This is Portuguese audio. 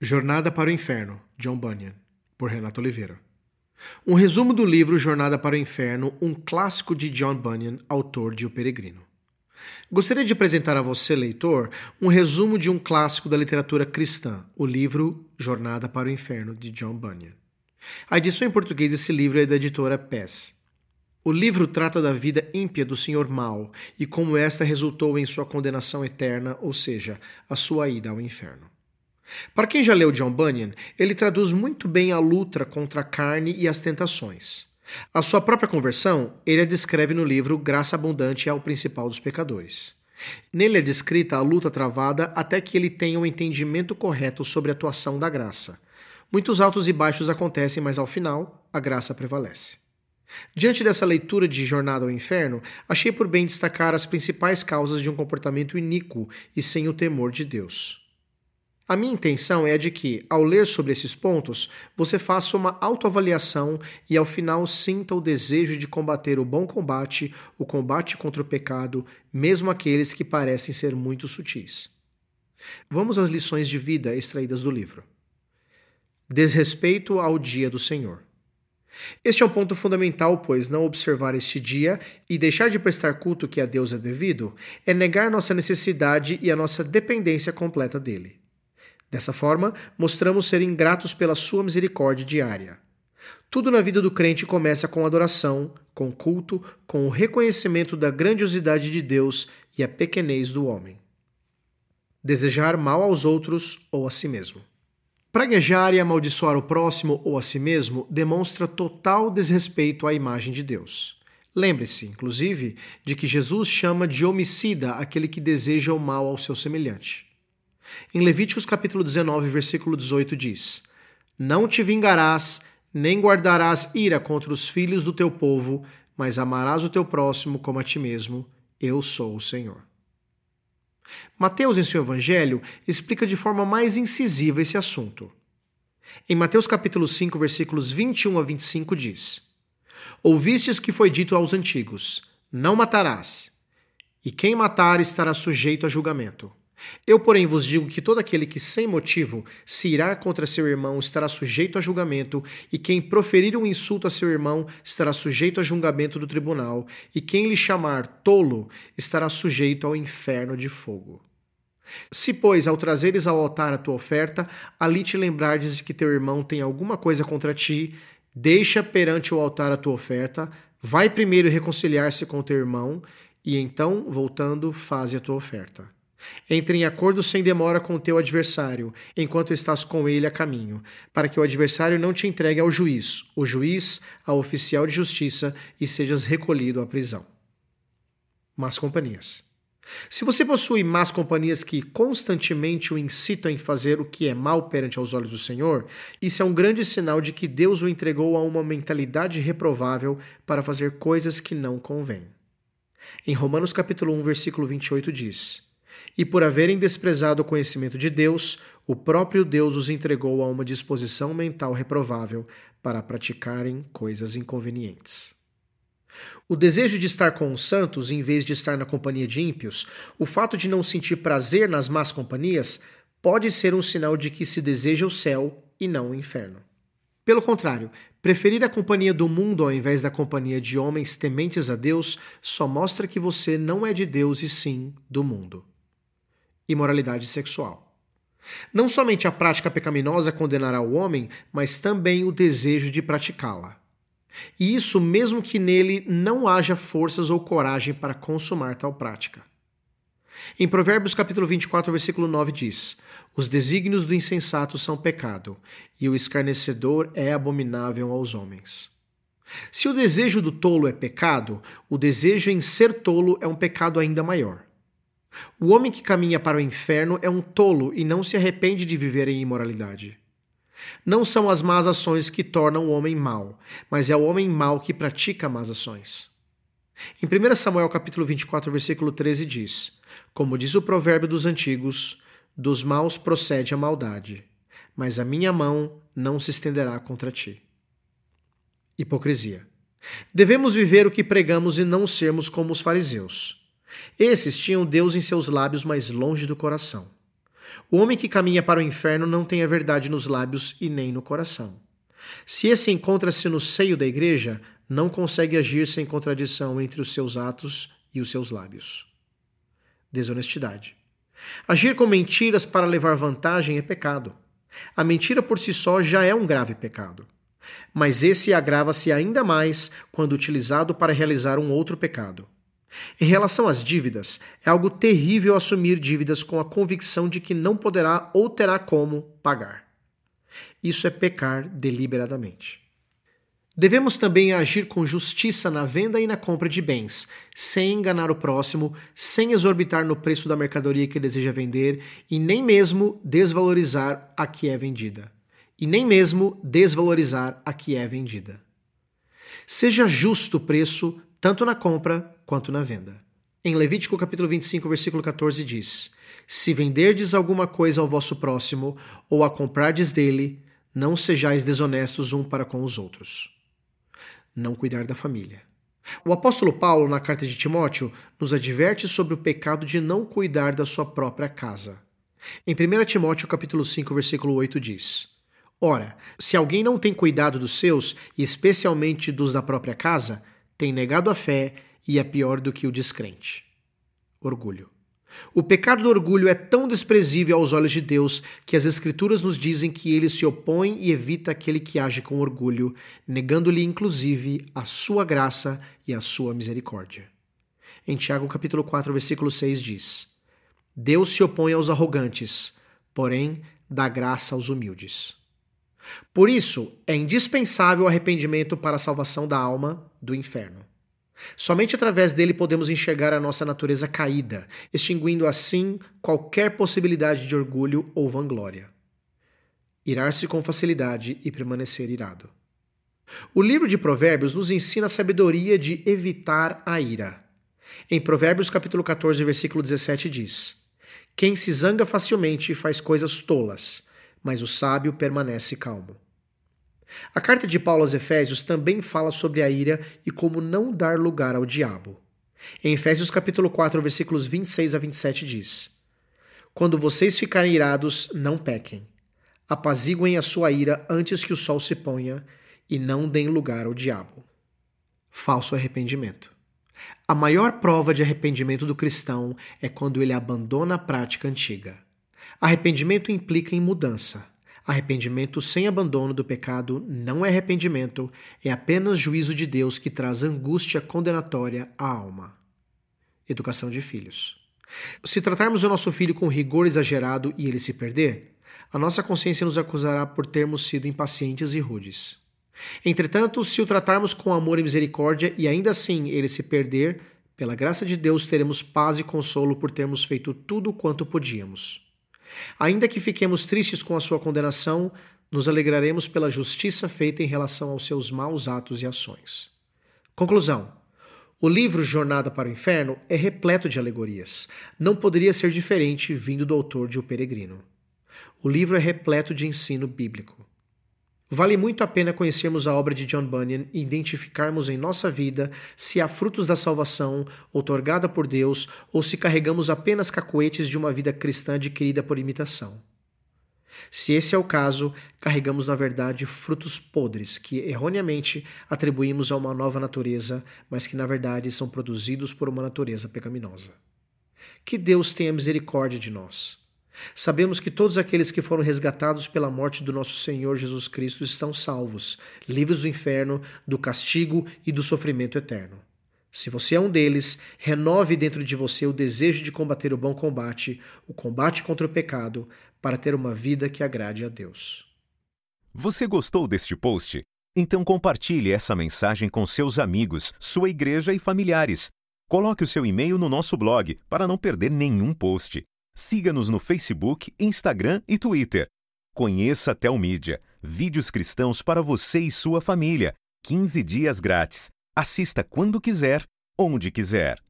Jornada para o Inferno, John Bunyan, por Renato Oliveira. Um resumo do livro Jornada para o Inferno, um clássico de John Bunyan, autor de O Peregrino. Gostaria de apresentar a você, leitor, um resumo de um clássico da literatura cristã, o livro Jornada para o Inferno, de John Bunyan. A edição em português desse livro é da editora PES. O livro trata da vida ímpia do Senhor Mal e como esta resultou em sua condenação eterna, ou seja, a sua ida ao inferno. Para quem já leu John Bunyan, ele traduz muito bem a luta contra a carne e as tentações. A sua própria conversão, ele a descreve no livro Graça Abundante ao Principal dos Pecadores. Nele é descrita a luta travada até que ele tenha um entendimento correto sobre a atuação da graça. Muitos altos e baixos acontecem, mas ao final, a graça prevalece. Diante dessa leitura de Jornada ao Inferno, achei por bem destacar as principais causas de um comportamento iníquo e sem o temor de Deus. A minha intenção é de que, ao ler sobre esses pontos, você faça uma autoavaliação e ao final sinta o desejo de combater o bom combate, o combate contra o pecado, mesmo aqueles que parecem ser muito sutis. Vamos às lições de vida extraídas do livro. Desrespeito ao dia do Senhor. Este é um ponto fundamental, pois não observar este dia e deixar de prestar culto que a Deus é devido é negar nossa necessidade e a nossa dependência completa dele. Dessa forma, mostramos ser ingratos pela sua misericórdia diária. Tudo na vida do crente começa com adoração, com culto, com o reconhecimento da grandiosidade de Deus e a pequenez do homem. Desejar mal aos outros ou a si mesmo. Praguejar e amaldiçoar o próximo ou a si mesmo demonstra total desrespeito à imagem de Deus. Lembre-se, inclusive, de que Jesus chama de homicida aquele que deseja o mal ao seu semelhante. Em Levíticos capítulo 19, versículo 18 diz: Não te vingarás, nem guardarás ira contra os filhos do teu povo, mas amarás o teu próximo como a ti mesmo. Eu sou o Senhor. Mateus, em seu evangelho, explica de forma mais incisiva esse assunto. Em Mateus capítulo 5, versículos 21 a 25 diz: Ouvistes que foi dito aos antigos: Não matarás, e quem matar estará sujeito a julgamento. Eu, porém, vos digo que todo aquele que sem motivo se irá contra seu irmão estará sujeito a julgamento, e quem proferir um insulto a seu irmão estará sujeito a julgamento do tribunal, e quem lhe chamar tolo estará sujeito ao inferno de fogo. Se, pois, ao trazeres ao altar a tua oferta, ali te lembrardes de que teu irmão tem alguma coisa contra ti, deixa perante o altar a tua oferta, vai primeiro reconciliar-se com teu irmão, e então, voltando, faze a tua oferta. Entre em acordo sem demora com o teu adversário, enquanto estás com ele a caminho, para que o adversário não te entregue ao juiz, o juiz ao oficial de justiça e sejas recolhido à prisão. Más companhias. Se você possui más companhias que constantemente o incitam em fazer o que é mal perante aos olhos do Senhor, isso é um grande sinal de que Deus o entregou a uma mentalidade reprovável para fazer coisas que não convêm. Em Romanos capítulo 1, versículo 28 diz: e por haverem desprezado o conhecimento de Deus, o próprio Deus os entregou a uma disposição mental reprovável para praticarem coisas inconvenientes. O desejo de estar com os santos em vez de estar na companhia de ímpios, o fato de não sentir prazer nas más companhias, pode ser um sinal de que se deseja o céu e não o inferno. Pelo contrário, preferir a companhia do mundo ao invés da companhia de homens tementes a Deus só mostra que você não é de Deus e sim do mundo imoralidade sexual. Não somente a prática pecaminosa condenará o homem, mas também o desejo de praticá-la. E isso mesmo que nele não haja forças ou coragem para consumar tal prática. Em Provérbios capítulo 24, versículo 9 diz: Os desígnios do insensato são pecado, e o escarnecedor é abominável aos homens. Se o desejo do tolo é pecado, o desejo em ser tolo é um pecado ainda maior. O homem que caminha para o inferno é um tolo e não se arrepende de viver em imoralidade. Não são as más ações que tornam o homem mau, mas é o homem mau que pratica más ações. Em 1 Samuel capítulo 24, versículo 13 diz: Como diz o provérbio dos antigos, dos maus procede a maldade, mas a minha mão não se estenderá contra ti. Hipocrisia. Devemos viver o que pregamos e não sermos como os fariseus. Esses tinham Deus em seus lábios, mas longe do coração. O homem que caminha para o inferno não tem a verdade nos lábios e nem no coração. Se esse encontra-se no seio da igreja, não consegue agir sem contradição entre os seus atos e os seus lábios. Desonestidade. Agir com mentiras para levar vantagem é pecado. A mentira por si só já é um grave pecado. Mas esse agrava-se ainda mais quando utilizado para realizar um outro pecado. Em relação às dívidas, é algo terrível assumir dívidas com a convicção de que não poderá ou terá como pagar. Isso é pecar deliberadamente. Devemos também agir com justiça na venda e na compra de bens, sem enganar o próximo, sem exorbitar no preço da mercadoria que deseja vender e nem mesmo desvalorizar a que é vendida. E nem mesmo desvalorizar a que é vendida. Seja justo o preço, tanto na compra quanto na venda. Em Levítico capítulo 25, versículo 14 diz: Se venderdes alguma coisa ao vosso próximo, ou a comprardes dele, não sejais desonestos um para com os outros não cuidar da família. O apóstolo Paulo, na carta de Timóteo, nos adverte sobre o pecado de não cuidar da sua própria casa. Em 1 Timóteo capítulo 5, versículo 8 diz: Ora, se alguém não tem cuidado dos seus, e especialmente dos da própria casa, tem negado a fé e é pior do que o descrente. Orgulho. O pecado do orgulho é tão desprezível aos olhos de Deus que as Escrituras nos dizem que ele se opõe e evita aquele que age com orgulho, negando-lhe inclusive a sua graça e a sua misericórdia. Em Tiago capítulo 4, versículo 6 diz: Deus se opõe aos arrogantes, porém dá graça aos humildes. Por isso, é indispensável o arrependimento para a salvação da alma do inferno. Somente através dele podemos enxergar a nossa natureza caída, extinguindo assim qualquer possibilidade de orgulho ou vanglória. Irar-se com facilidade e permanecer irado. O livro de Provérbios nos ensina a sabedoria de evitar a ira. Em Provérbios capítulo 14, versículo 17 diz: Quem se zanga facilmente faz coisas tolas, mas o sábio permanece calmo. A carta de Paulo aos Efésios também fala sobre a ira e como não dar lugar ao diabo. Em Efésios capítulo 4, versículos 26 a 27 diz: Quando vocês ficarem irados, não pequem. Apaziguem a sua ira antes que o sol se ponha e não deem lugar ao diabo. Falso arrependimento. A maior prova de arrependimento do cristão é quando ele abandona a prática antiga. Arrependimento implica em mudança. Arrependimento sem abandono do pecado não é arrependimento, é apenas juízo de Deus que traz angústia condenatória à alma. Educação de filhos. Se tratarmos o nosso filho com rigor exagerado e ele se perder, a nossa consciência nos acusará por termos sido impacientes e rudes. Entretanto, se o tratarmos com amor e misericórdia e ainda assim ele se perder, pela graça de Deus teremos paz e consolo por termos feito tudo quanto podíamos. Ainda que fiquemos tristes com a sua condenação, nos alegraremos pela justiça feita em relação aos seus maus atos e ações. Conclusão: o livro Jornada para o Inferno é repleto de alegorias. Não poderia ser diferente vindo do autor de O Peregrino. O livro é repleto de ensino bíblico. Vale muito a pena conhecermos a obra de John Bunyan e identificarmos em nossa vida se há frutos da salvação outorgada por Deus ou se carregamos apenas cacoetes de uma vida cristã adquirida por imitação. Se esse é o caso, carregamos na verdade frutos podres que erroneamente atribuímos a uma nova natureza, mas que na verdade são produzidos por uma natureza pecaminosa. Que Deus tenha misericórdia de nós. Sabemos que todos aqueles que foram resgatados pela morte do nosso Senhor Jesus Cristo estão salvos, livres do inferno, do castigo e do sofrimento eterno. Se você é um deles, renove dentro de você o desejo de combater o bom combate, o combate contra o pecado, para ter uma vida que agrade a Deus. Você gostou deste post? Então compartilhe essa mensagem com seus amigos, sua igreja e familiares. Coloque o seu e-mail no nosso blog para não perder nenhum post. Siga-nos no Facebook, Instagram e Twitter. Conheça a Telmídia, vídeos cristãos para você e sua família. 15 dias grátis. Assista quando quiser, onde quiser.